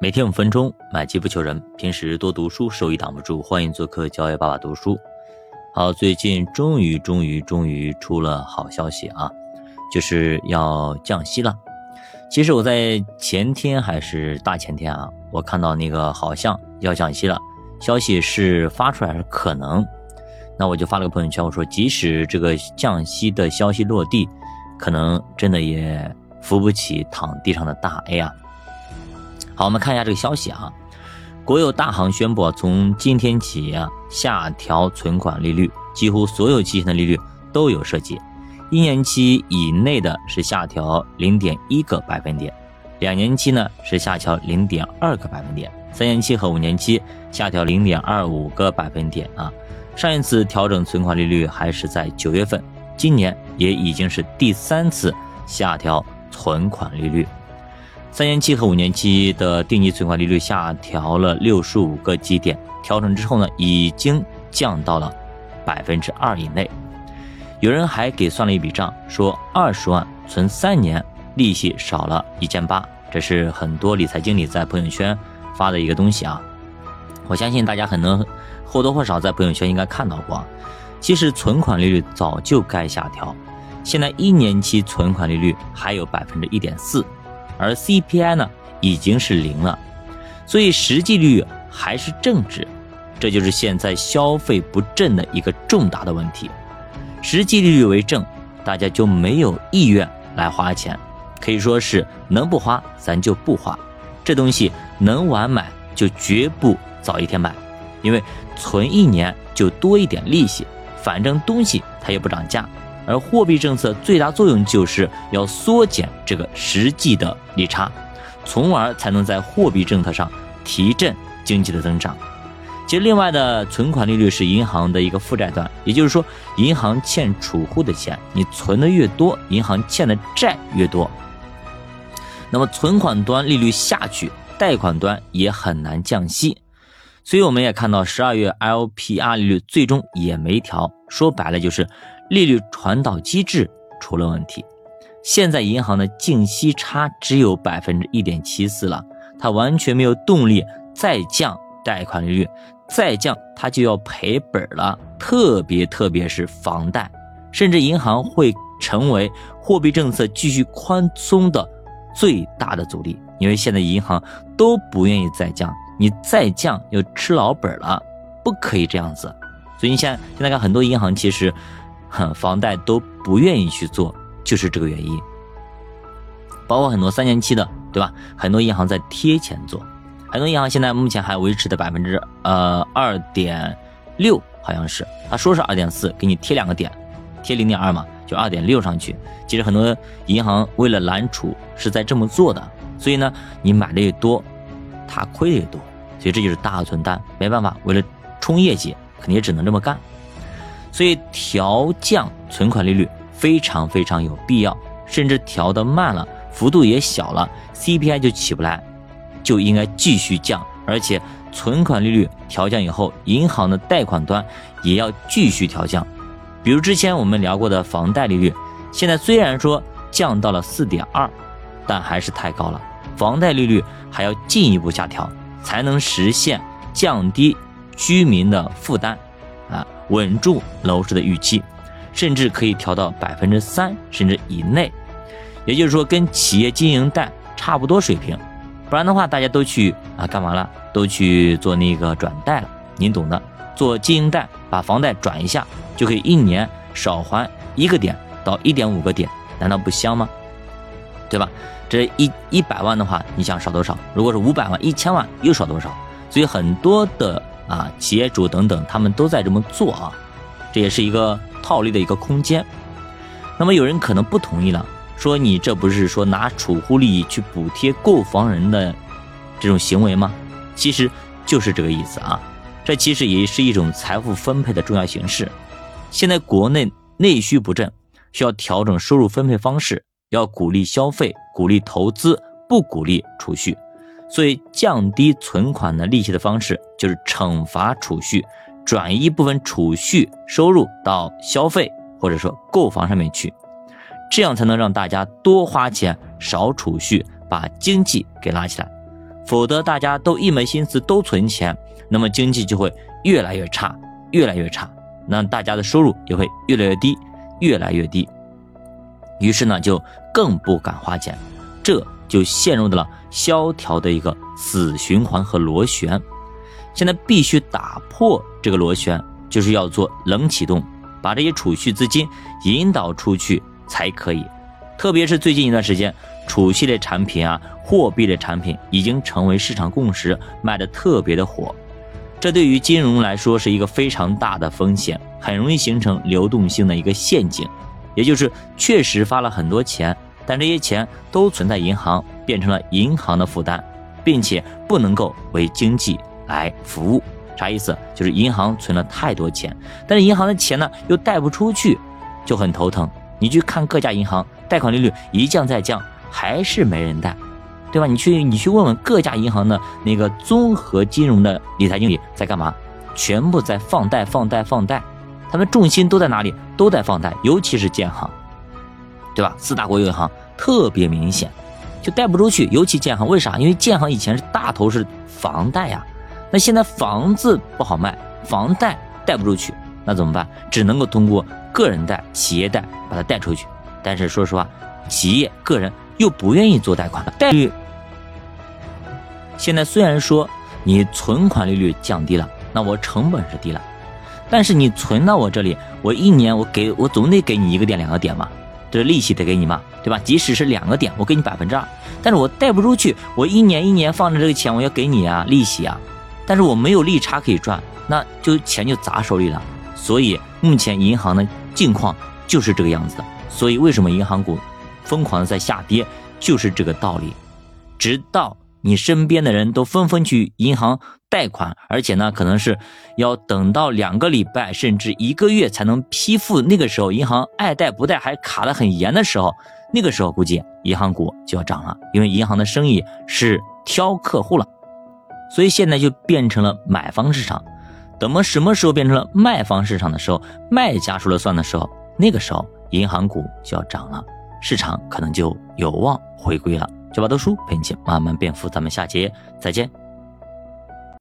每天五分钟，买基不求人。平时多读书，收益挡不住。欢迎做客教育爸爸读书。好，最近终于、终于、终于出了好消息啊，就是要降息了。其实我在前天还是大前天啊，我看到那个好像要降息了，消息是发出来是可能。那我就发了个朋友圈，我说即使这个降息的消息落地，可能真的也扶不起躺地上的大 A 啊。好，我们看一下这个消息啊。国有大行宣布，从今天起啊，下调存款利率，几乎所有期限的利率都有涉及。一年期以内的是下调零点一个百分点，两年期呢是下调零点二个百分点，三年期和五年期下调零点二五个百分点啊。上一次调整存款利率还是在九月份，今年也已经是第三次下调存款利率。三年期和五年期的定期存款利率下调了六十五个基点，调整之后呢，已经降到了百分之二以内。有人还给算了一笔账，说二十万存三年，利息少了一千八。这是很多理财经理在朋友圈发的一个东西啊。我相信大家可能或多或少在朋友圈应该看到过。其实存款利率早就该下调，现在一年期存款利率还有百分之一点四。而 CPI 呢已经是零了，所以实际利率还是正值，这就是现在消费不振的一个重大的问题。实际利率为正，大家就没有意愿来花钱，可以说是能不花咱就不花。这东西能晚买就绝不早一天买，因为存一年就多一点利息，反正东西它也不涨价。而货币政策最大作用就是要缩减这个实际的利差，从而才能在货币政策上提振经济的增长。其实，另外的存款利率是银行的一个负债端，也就是说，银行欠储户的钱，你存的越多，银行欠的债越多。那么，存款端利率下去，贷款端也很难降息。所以，我们也看到十二月 LPR 利率最终也没调，说白了就是。利率传导机制出了问题，现在银行的净息差只有百分之一点七四了，它完全没有动力再降贷款利率，再降它就要赔本了。特别特别是房贷，甚至银行会成为货币政策继续宽松的最大的阻力，因为现在银行都不愿意再降，你再降就吃老本了，不可以这样子。所以你现在现在看很多银行其实。很房贷都不愿意去做，就是这个原因。包括很多三年期的，对吧？很多银行在贴钱做，很多银行现在目前还维持的百分之呃二点六，好像是他说是二点四，给你贴两个点，贴零点二嘛，就二点六上去。其实很多银行为了揽储是在这么做的，所以呢，你买的越多，他亏的越多，所以这就是大存单，没办法，为了冲业绩，肯定也只能这么干。所以调降存款利率非常非常有必要，甚至调得慢了，幅度也小了，CPI 就起不来，就应该继续降。而且存款利率调降以后，银行的贷款端也要继续调降。比如之前我们聊过的房贷利率，现在虽然说降到了四点二，但还是太高了，房贷利率还要进一步下调，才能实现降低居民的负担。啊，稳住楼市的预期，甚至可以调到百分之三甚至以内，也就是说跟企业经营贷差不多水平。不然的话，大家都去啊干嘛了？都去做那个转贷了，您懂的。做经营贷，把房贷转一下，就可以一年少还一个点到一点五个点，难道不香吗？对吧？这一一百万的话，你想少多少？如果是五百万、一千万，又少多少？所以很多的。啊，企业主等等，他们都在这么做啊，这也是一个套利的一个空间。那么有人可能不同意了，说你这不是说拿储户利益去补贴购房人的这种行为吗？其实就是这个意思啊。这其实也是一种财富分配的重要形式。现在国内内需不振，需要调整收入分配方式，要鼓励消费，鼓励投资，不鼓励储蓄。所以，降低存款的利息的方式就是惩罚储蓄，转移一部分储蓄收入到消费或者说购房上面去，这样才能让大家多花钱少储蓄，把经济给拉起来。否则大家都一门心思都存钱，那么经济就会越来越差，越来越差，那大家的收入也会越来越低，越来越低。于是呢，就更不敢花钱，这就陷入到了萧条的一个死循环和螺旋。现在必须打破这个螺旋，就是要做冷启动，把这些储蓄资金引导出去才可以。特别是最近一段时间，储蓄类产品啊、货币类产品已经成为市场共识，卖的特别的火。这对于金融来说是一个非常大的风险，很容易形成流动性的一个陷阱。也就是确实发了很多钱，但这些钱都存在银行，变成了银行的负担，并且不能够为经济来服务。啥意思？就是银行存了太多钱，但是银行的钱呢又贷不出去，就很头疼。你去看各家银行，贷款利率一降再降，还是没人贷，对吧？你去你去问问各家银行的那个综合金融的理财经理在干嘛？全部在放贷，放贷，放贷。他们重心都在哪里？都在放贷，尤其是建行，对吧？四大国有银行特别明显，就贷不出去。尤其建行，为啥？因为建行以前是大头是房贷呀，那现在房子不好卖，房贷贷不出去，那怎么办？只能够通过个人贷、企业贷把它贷出去。但是说实话，企业、个人又不愿意做贷款，贷率现在虽然说你存款利率降低了，那我成本是低了。但是你存到我这里，我一年我给我总得给你一个点两个点嘛，这利息得给你嘛，对吧？即使是两个点，我给你百分之二，但是我贷不出去，我一年一年放着这个钱，我要给你啊利息啊，但是我没有利差可以赚，那就钱就砸手里了。所以目前银行的境况就是这个样子的。所以为什么银行股疯狂的在下跌，就是这个道理。直到你身边的人都纷纷去银行。贷款，而且呢，可能是要等到两个礼拜甚至一个月才能批复。那个时候，银行爱贷不贷还卡得很严的时候，那个时候估计银行股就要涨了，因为银行的生意是挑客户了，所以现在就变成了买方市场。等么什么时候变成了卖方市场的时候，卖家说了算的时候，那个时候银行股就要涨了，市场可能就有望回归了。九八读书陪你慢慢变富，咱们下节再见。